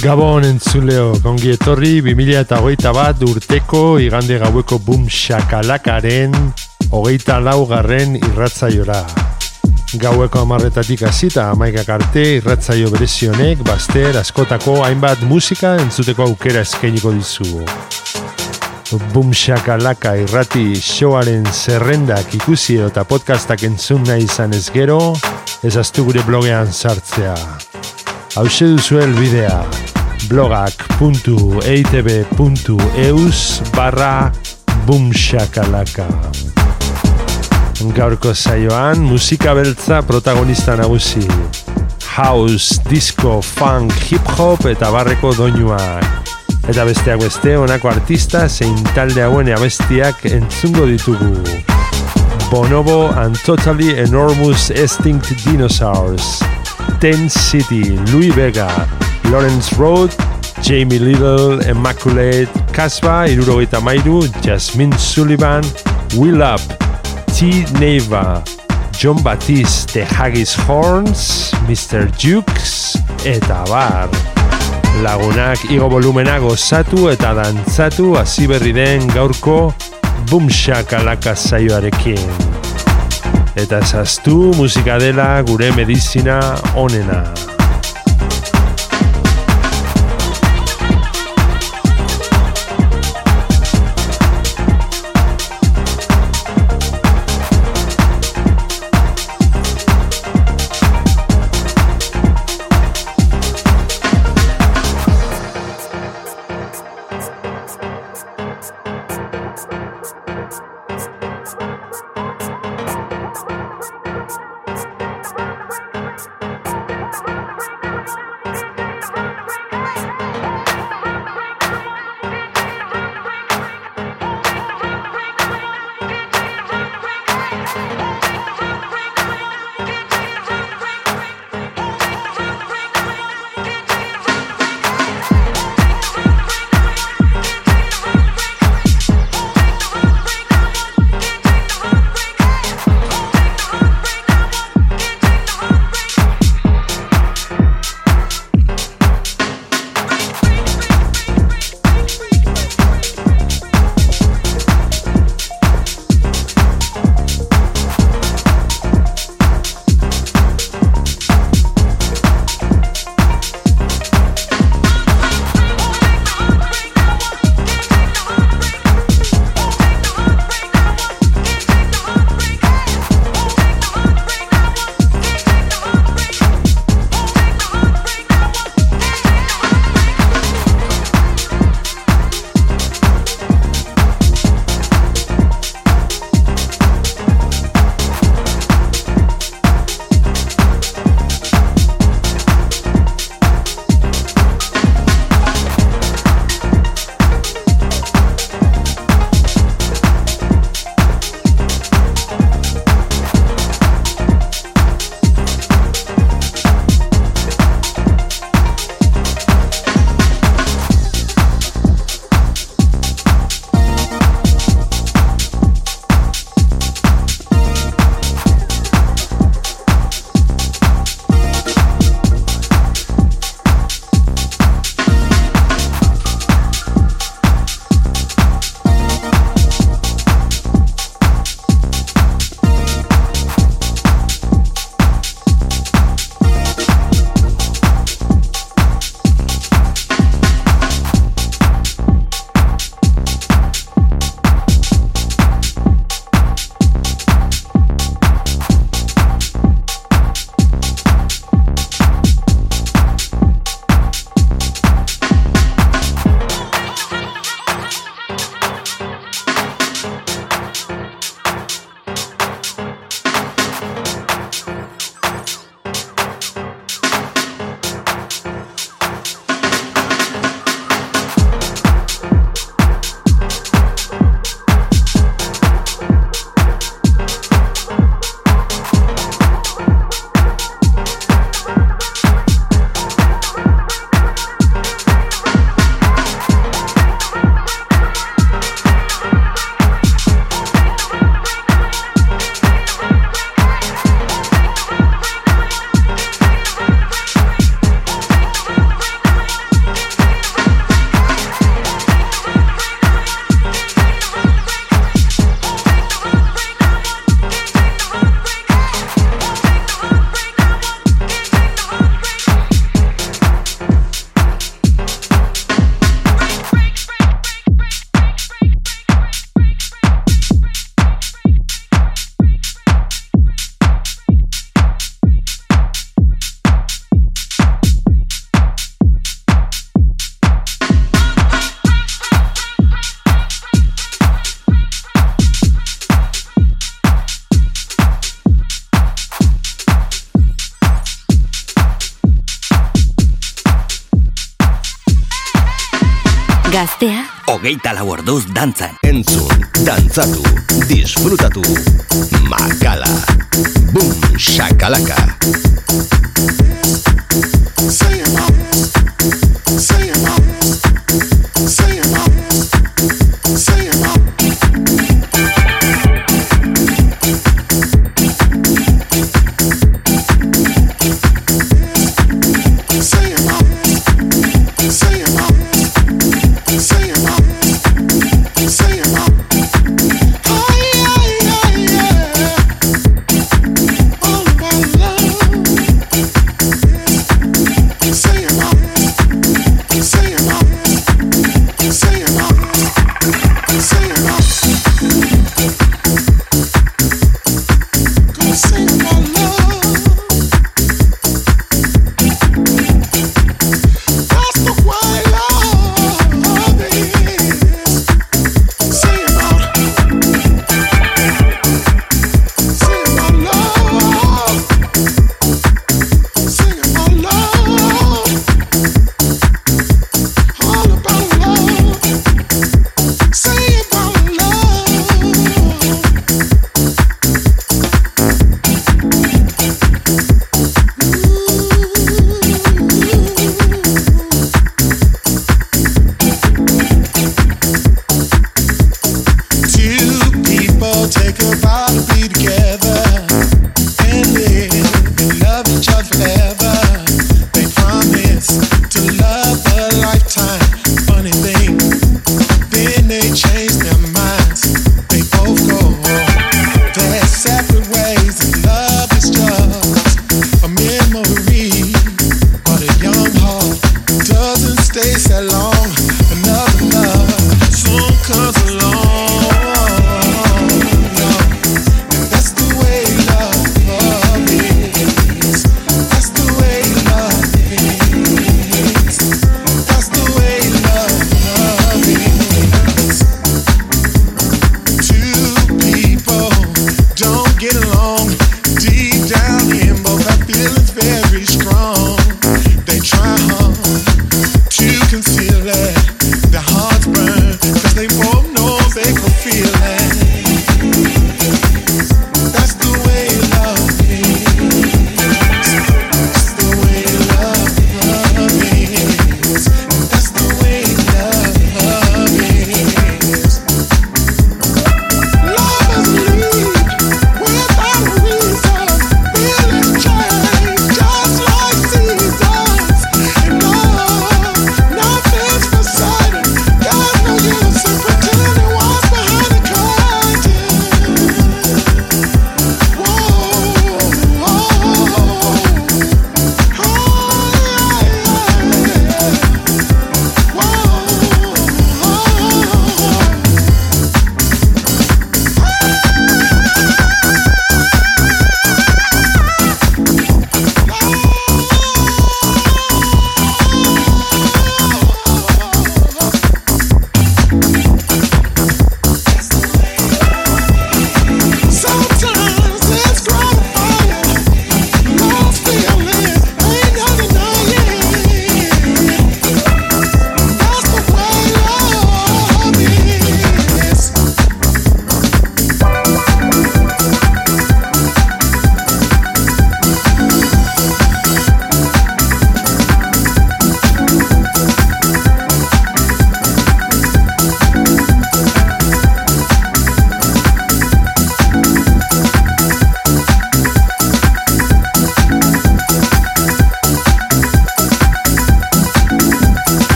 Gabon entzuleo, kongi etorri 2008 bat urteko igande gaueko boom shakalakaren hogeita laugarren irratzaiora. Gaueko amarretatik hasita amaikak arte irratzaio berezionek baster askotako hainbat musika entzuteko aukera eskainiko dizu. Boom shakalaka irrati showaren zerrendak ikusi eta podcastak entzun nahi izan ez gero, ez astu gure blogean sartzea. Hauxe duzu elbidea blogak.eitb.eus barra bumshakalaka Gaurko zaioan musika beltza protagonista nagusi. House, disco, funk, hip-hop eta barreko doinuak. Eta besteak beste honako artista zein talde hauen abestiak entzungo ditugu. Bonobo and Totally Enormous Extinct Dinosaurs Ten City, Louis Vega, Lawrence Road, Jamie Little, Immaculate, Casbah, Irurogeita Mairu, Jasmine Sullivan, Will Up, T. Neva, John Baptiste, The Haggis Horns, Mr. Jukes, eta bar. Lagunak igo volumena gozatu eta dantzatu hasi berri den gaurko bumshakalaka saioarekin. Eta zaztu musika dela gure medizina onena. Orduz dantzan. Entzun, dantzatu, disfrutatu Makala. Boom, shakalaka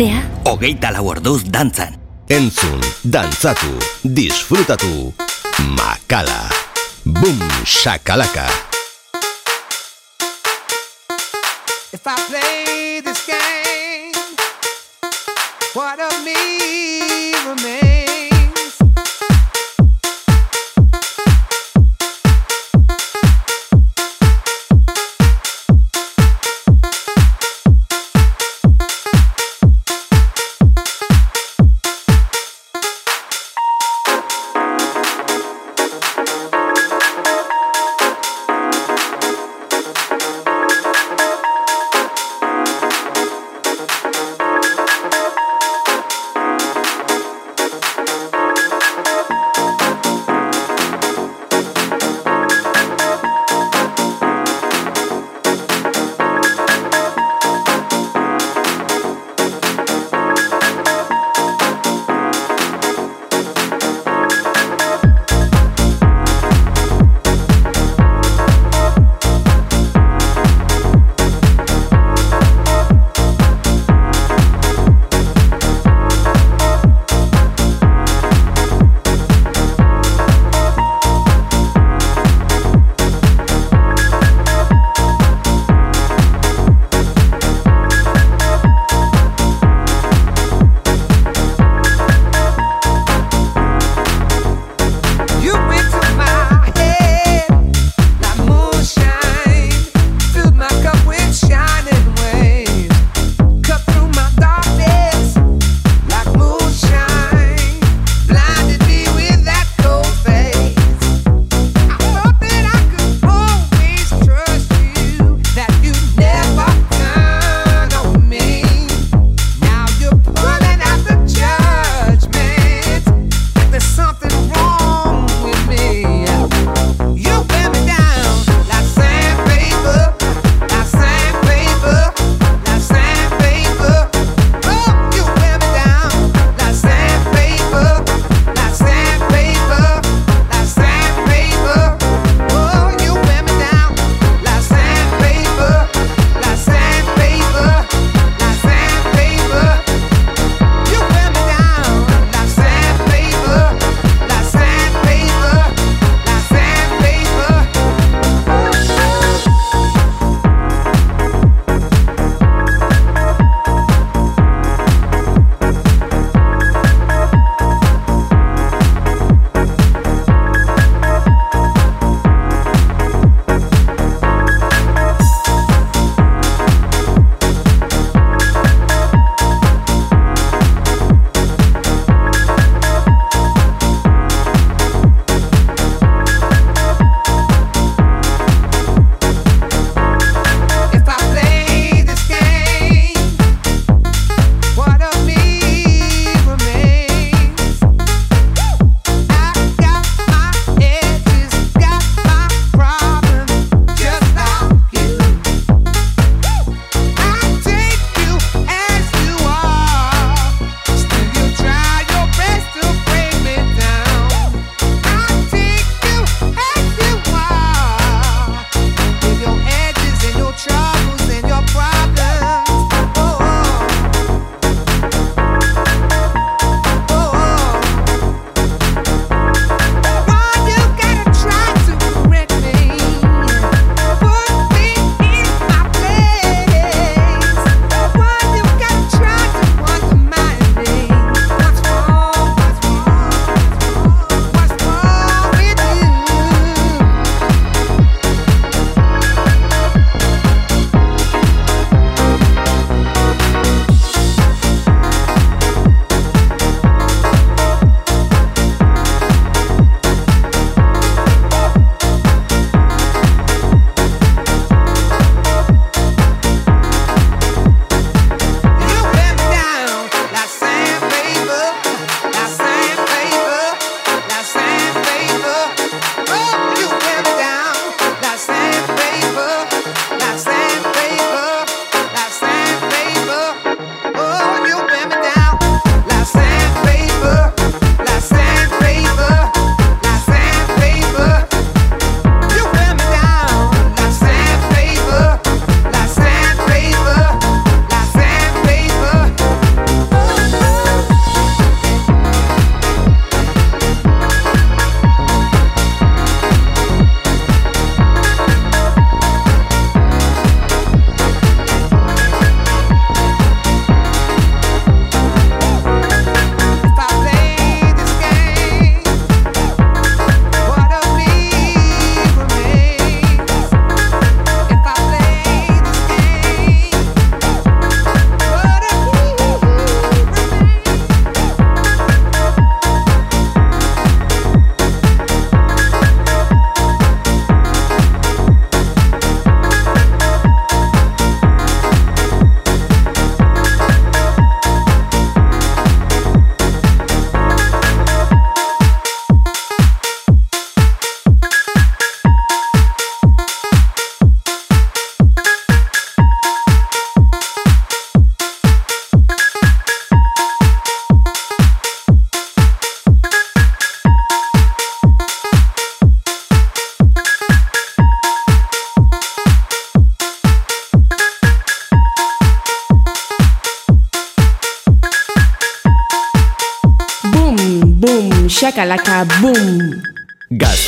Gaztea Hogeita lau orduz dantzan. Entzun, dantzatu, disfrutatu. Makala. Boom, shakalaka. If I play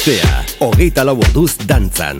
Gaztea, hogeita lau orduz dantzan.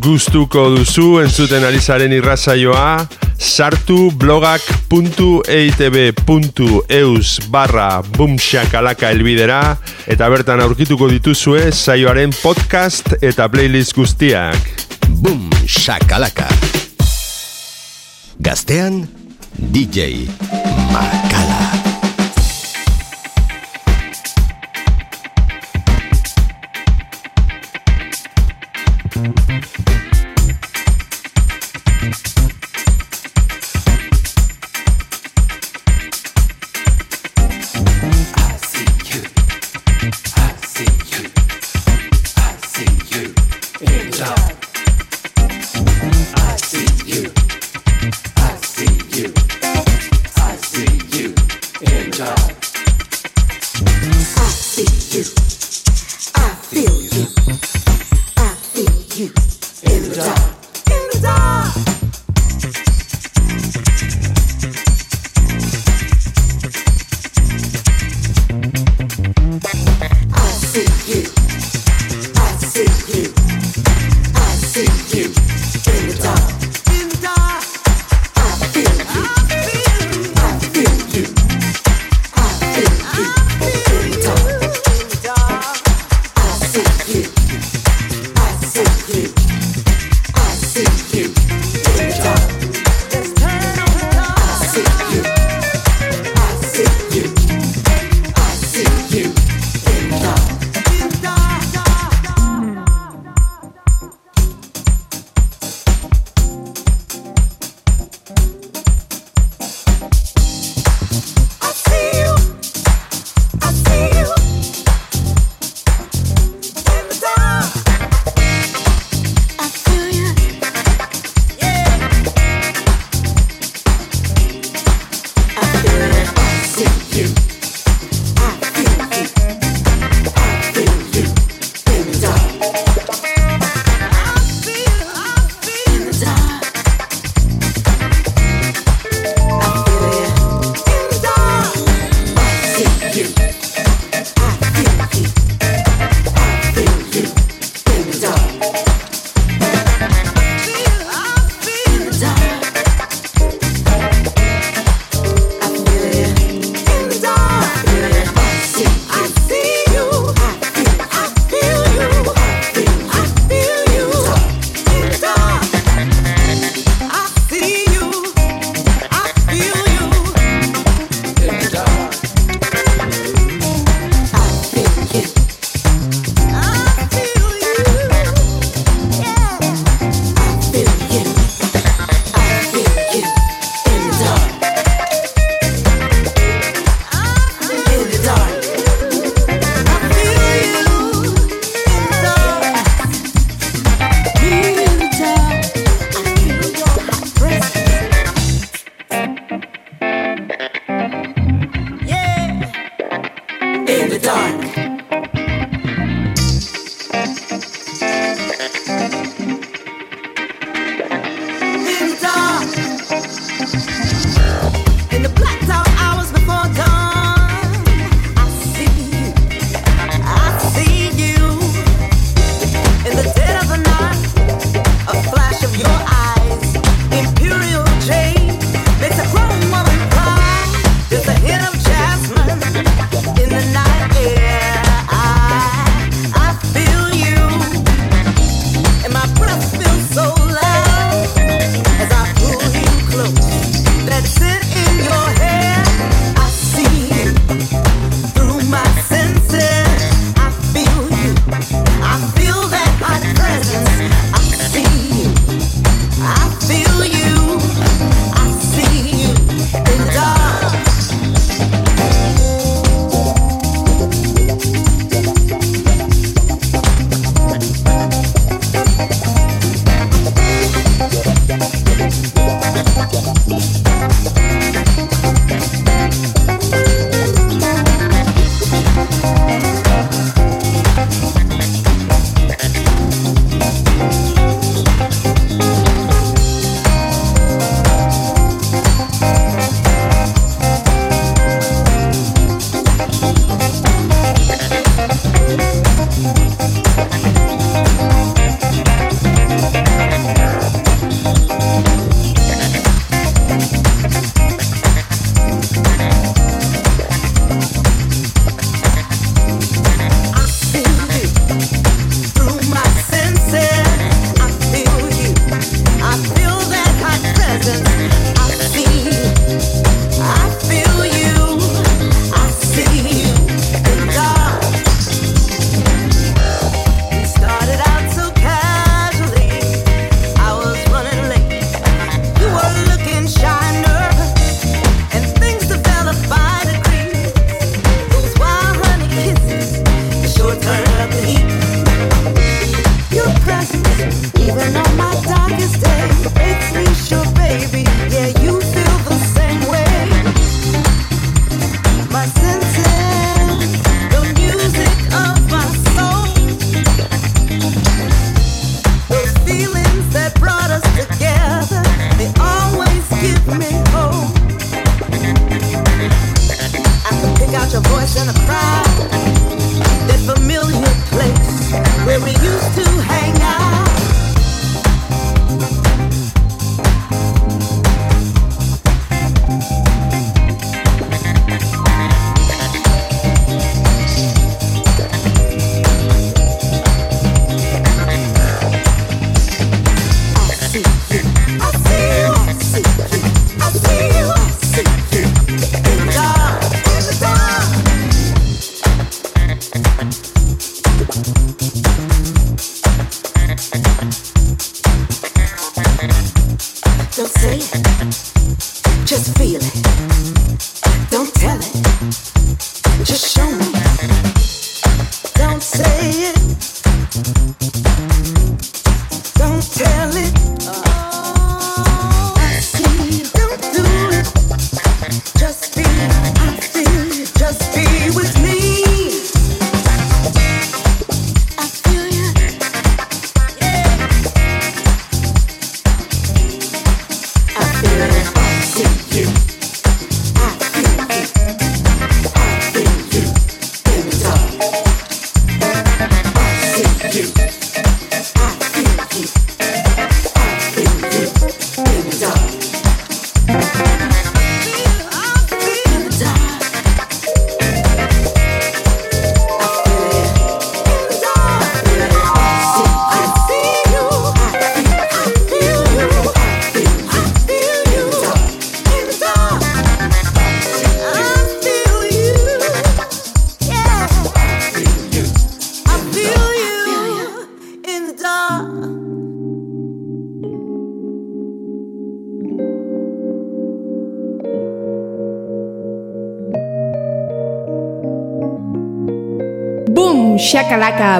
Gustuko duzu entzuten alizaren irrazaioa, sartu blogak.eitb.eus barra bumxakalaka elbidera eta bertan aurkituko dituzue saioaren podcast eta playlist guztiak. Boom Shakalaka. Gaztean, DJ Makala.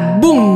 Bum!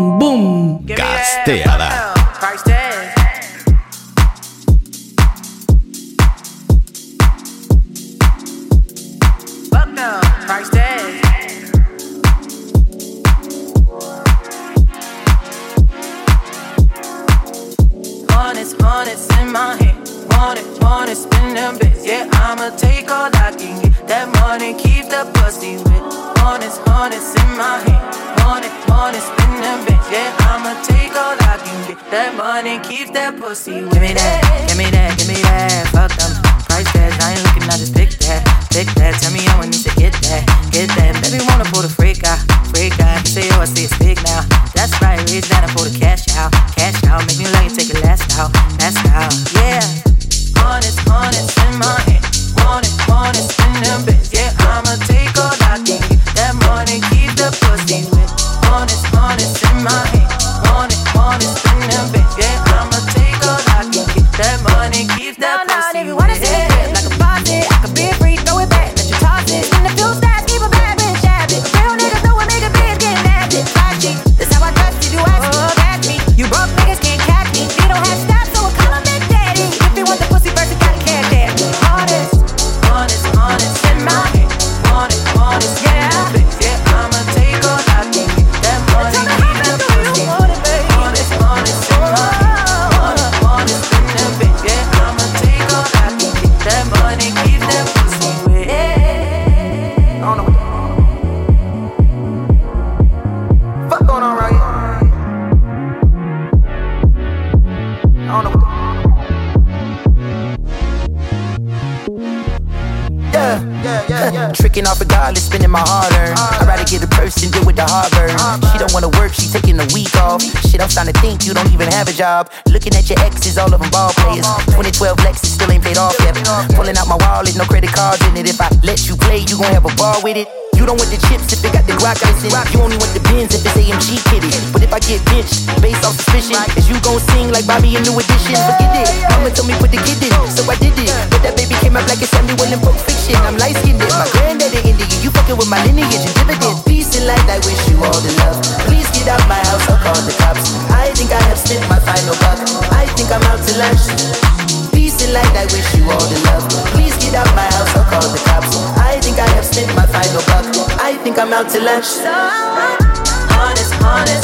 Honest, honest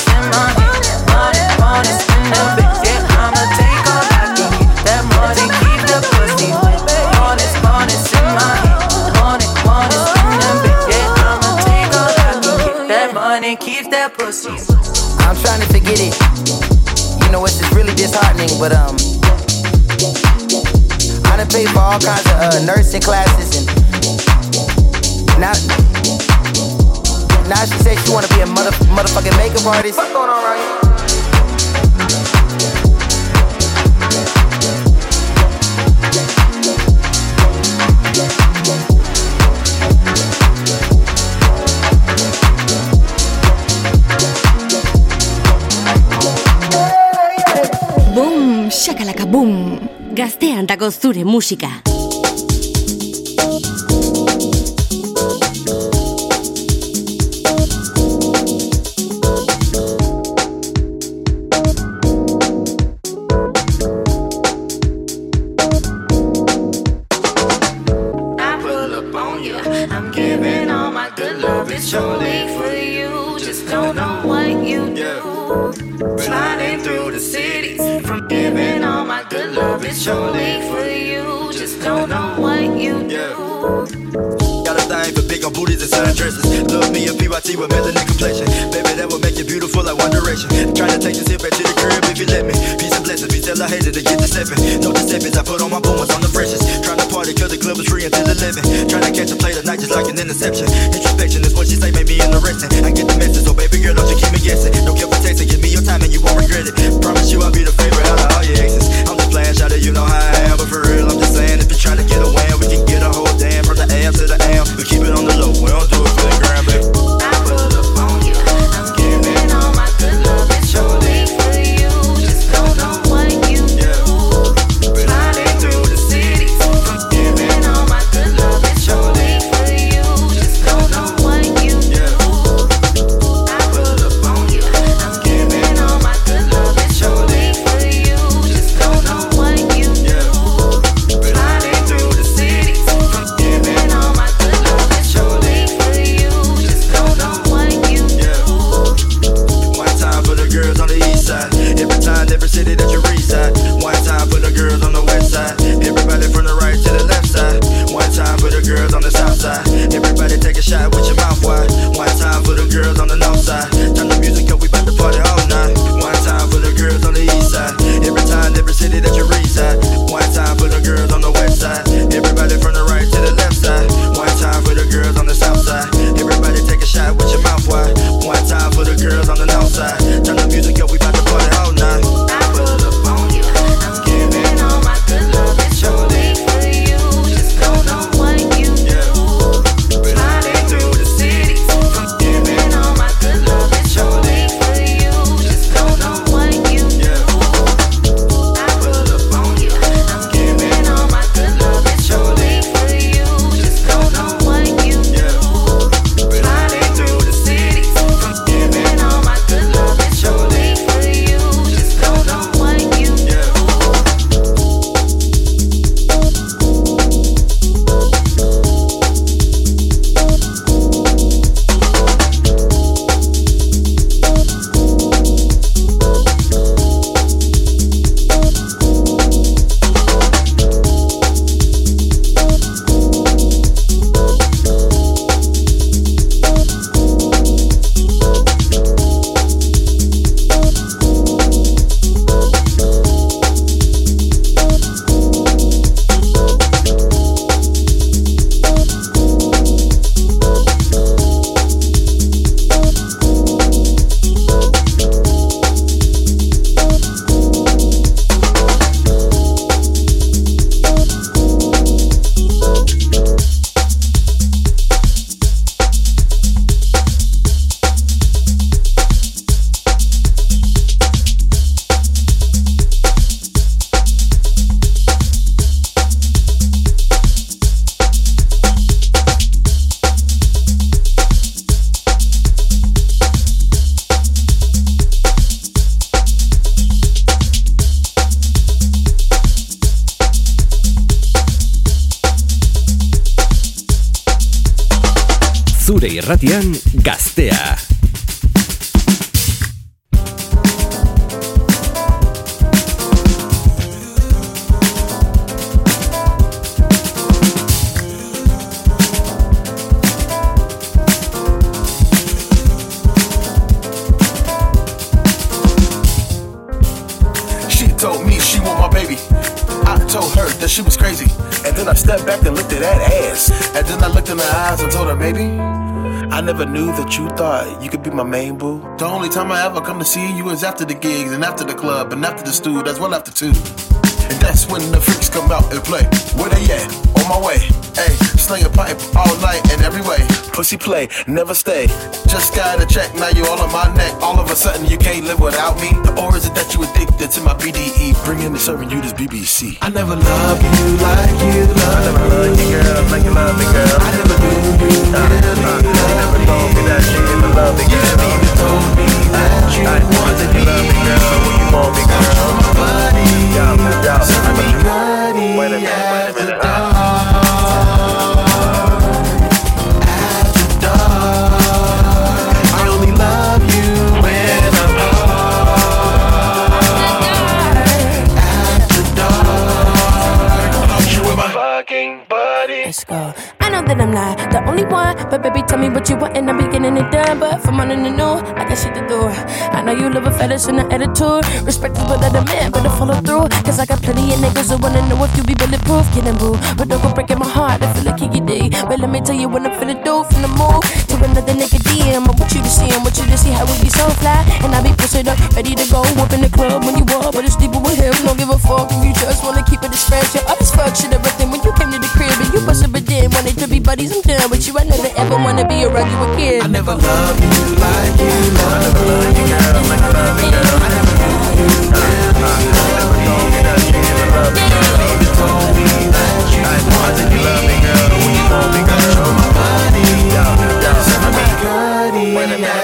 in my honest, honest in the bed. Yeah, I'ma take all That money pussy. Honest, honest in my honest, honest in the bed. Yeah, I'ma take all That money keep that pussy. I'm trying to forget it. You know it's just really disheartening, but um. I done paid for all kinds of uh, nursing classes and not. Now she says she wanna be a mother motherfucking makeup artist. What's going on right here? shakalaka boom! Gaztean dago zure musika. irratian gaztea. Time I ever come to see you is after the gigs and after the club and after the stew. That's well after two. And that's when the freaks come out and play. Where they at? On my way. Hey, sling a pipe all night and every way. Pussy play, never stay. Just gotta check, now you all on my neck. All of a sudden you can't live without me. Or is it that you addicted to my BDE? Bringing and serving you this BBC. I never loved you like you love I never loved you, girl, like you love me, girl. I never knew you really loved me. never told me that you ever loved me, girl. You never even told me that you wanted me. You love me, girl, when you want me, girl. My buddy, yeah, yeah, I mean, buddy, wait a minute, wait a minute. That I'm not the only one, but baby, tell me what you want, and I'm beginning it done. But from morning to noon, I got shit to do. I know you live a fetish and an attitude. Respect is what other man, but to follow through. Cause I got plenty of niggas who wanna know if you be bulletproof. Getting boo, but don't go breaking my heart. I feel like kicky day. But let me tell you what I'm finna do. Finna move to another nigga DM. I want you to see him, want you to see how we be so fly. And I be posted up, ready to go up in the club when you walk, but it's deeper with him. Don't give a fuck if you just wanna keep it as friends. You're always fuck shit everything when you came to the crib and you bust up a din. Wanted to be buddies, I'm done with you. I never ever wanna be around you again. I never loved you like you love. I never loved you, girl, like you love me, girl. I never knew you. You never you ever loved me, girl. You even told me that you. You love girl, you girl.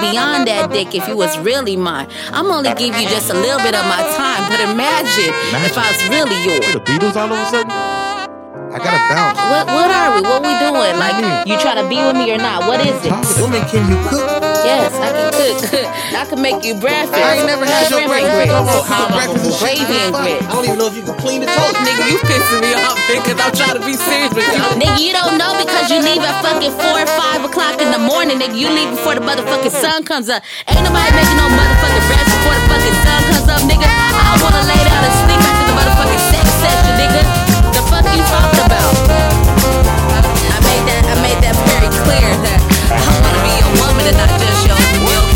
Beyond that dick if you was really mine. I'm only give you just a little bit of my time, but imagine, if I was really yours. The Beatles all of a sudden? I gotta bounce. What what are we? What we doing? Like you try to be with me or not? What is it? Woman, can you cook? Yes, I can cook. I can make you breakfast. I ain't never had your Shrimp and breakfast. grits. No, no, no, breakfast and. Gravy and grits. I don't even know if you can clean the oh, toilet. Nigga, you pissing me off because I'm trying to be serious with you. Nigga, you don't know because you leave at fucking 4 or 5 o'clock in the morning. Nigga, you leave before the motherfucking sun comes up. Ain't nobody making no motherfucking rest before the fucking sun comes up, nigga. I wanna lay down and sleep after the motherfucking sex session, nigga. The fuck you talking about? I made that, I made that very clear that I wanna be your woman and not just your milk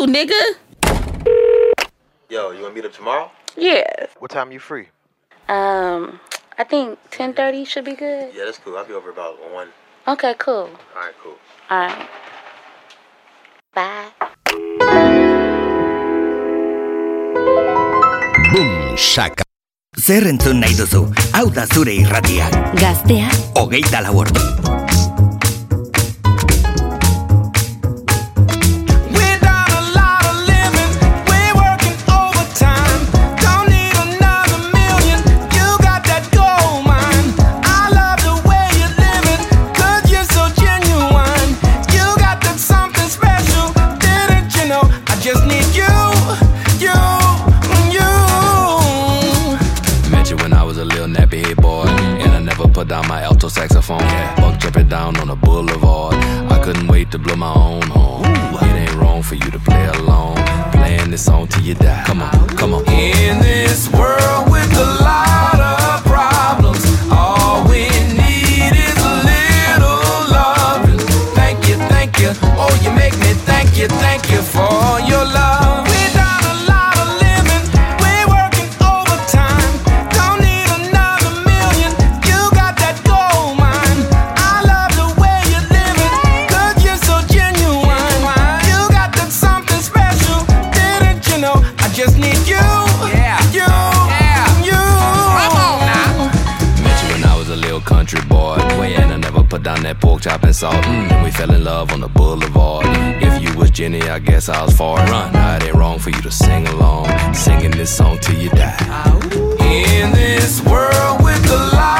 you, nigga. Yo, you wanna meet up tomorrow? Yeah. What time you free? Um, I think 10:30 should be good. Yeah, that's cool. I'll be over about one. Okay, cool. Alright, cool. All right. Bye. Boom, shaka. Zer entzun nahi duzu? Hau da zure irratia. Gaztea, Hogeita lau ordu. down on a boulevard. I couldn't wait to blow my own horn. It ain't wrong for you to play along. Playing this song till you die. Come on, come on. In this world with a lot of problems, all we need is a little love. Thank you, thank you. Oh, you make me thank you, thank you for your love. chopping salt. Mm. And we fell in love on the boulevard. Mm. If you was Jenny, I guess I was far run. I ain't wrong for you to sing along, singing this song till you die. In this world with the light.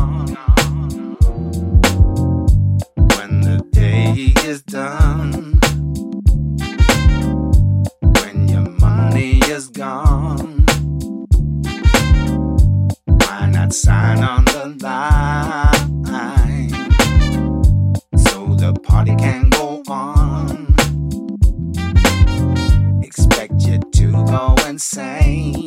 money is done, when your money is gone, why not sign on the line so the party can go on? Expect you to go insane.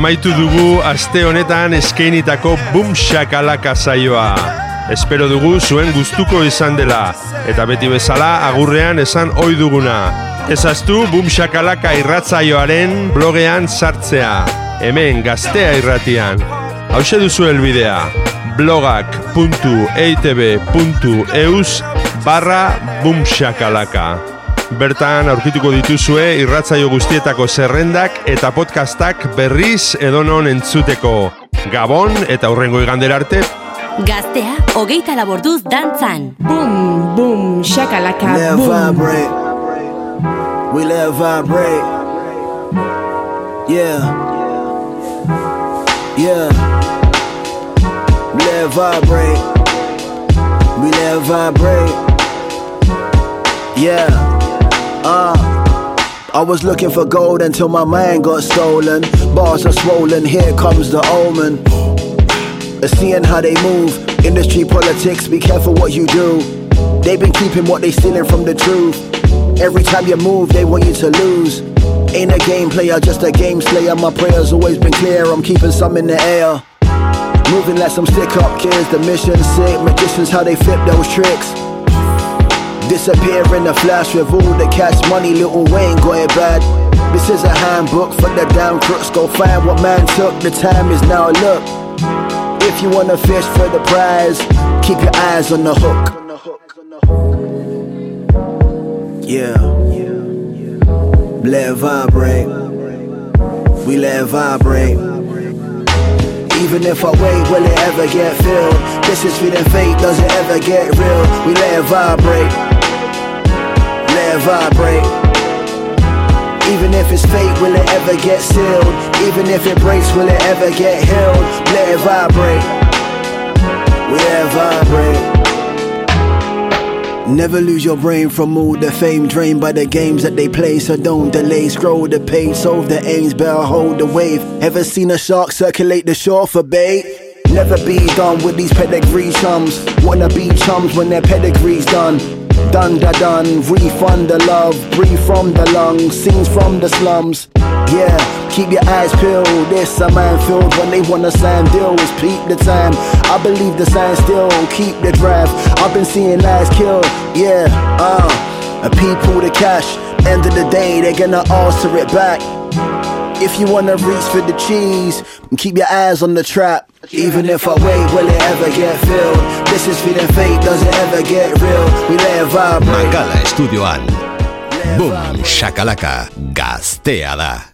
Amaitu dugu aste honetan eskeinitako Boom Shakalaka saioa. Espero dugu zuen gustuko izan dela, eta beti bezala agurrean esan ohi duguna. Ezaztu Boom Shakalaka irratzaioaren blogean sartzea, hemen gaztea irratian. Hauxe duzu helbidea, blogak.eitb.eus barra Boom Shakalaka. Bertan aurkituko dituzue irratzaio guztietako zerrendak eta podcastak berriz edonon entzuteko. Gabon eta hurrengo igandera arte. Gaztea, hogeita laborduz dantzan. Boom, boom, shakalaka, Let boom. vibrate. We let vibrate. Yeah. Yeah. Let vibrate. We let vibrate. Yeah. Uh. I was looking for gold until my mind got stolen. Bars are swollen, here comes the omen. Uh, Seeing how they move, industry politics, be careful what you do. They've been keeping what they stealing from the truth. Every time you move, they want you to lose. Ain't a game player, just a game slayer. My prayers always been clear, I'm keeping some in the air. Moving like some stick up kids, the mission sick. Magicians, how they flip those tricks. Disappear in a flash with all the cash money, Lil Wayne it bad. This is a handbook for the damn crooks. Go find what man took. The time is now. Look, if you wanna fish for the prize, keep your eyes on the hook. Yeah, let it vibrate. We let it vibrate. Even if I wait, will it ever get filled? This is feeling fake, does it ever get real? We let it vibrate. It vibrate. Even if it's fake, will it ever get sealed? Even if it breaks, will it ever get healed? Let it vibrate. We it vibrate. Never lose your brain from all the fame drained by the games that they play. So don't delay, scroll the page, solve the aims, better hold the wave. Ever seen a shark circulate the shore for bait? Never be done with these pedigree chums. Wanna be chums when their pedigree's done. Done da done, refund the love, breathe from the lungs, scenes from the slums. Yeah, keep your eyes peeled. This a man minefield when they wanna sign deals. Peep the time. I believe the sign still keep the draft. I've been seeing lives kill. Yeah, uh, a people the cash. End of the day, they're gonna alter it back. If you wanna reach for the cheese, keep your eyes on the trap. Even if I wait, will it ever get filled? This is feeling fake, does it ever get real? We let it vibrate. Makala estudioan. Boom, shakalaka, gaztea da.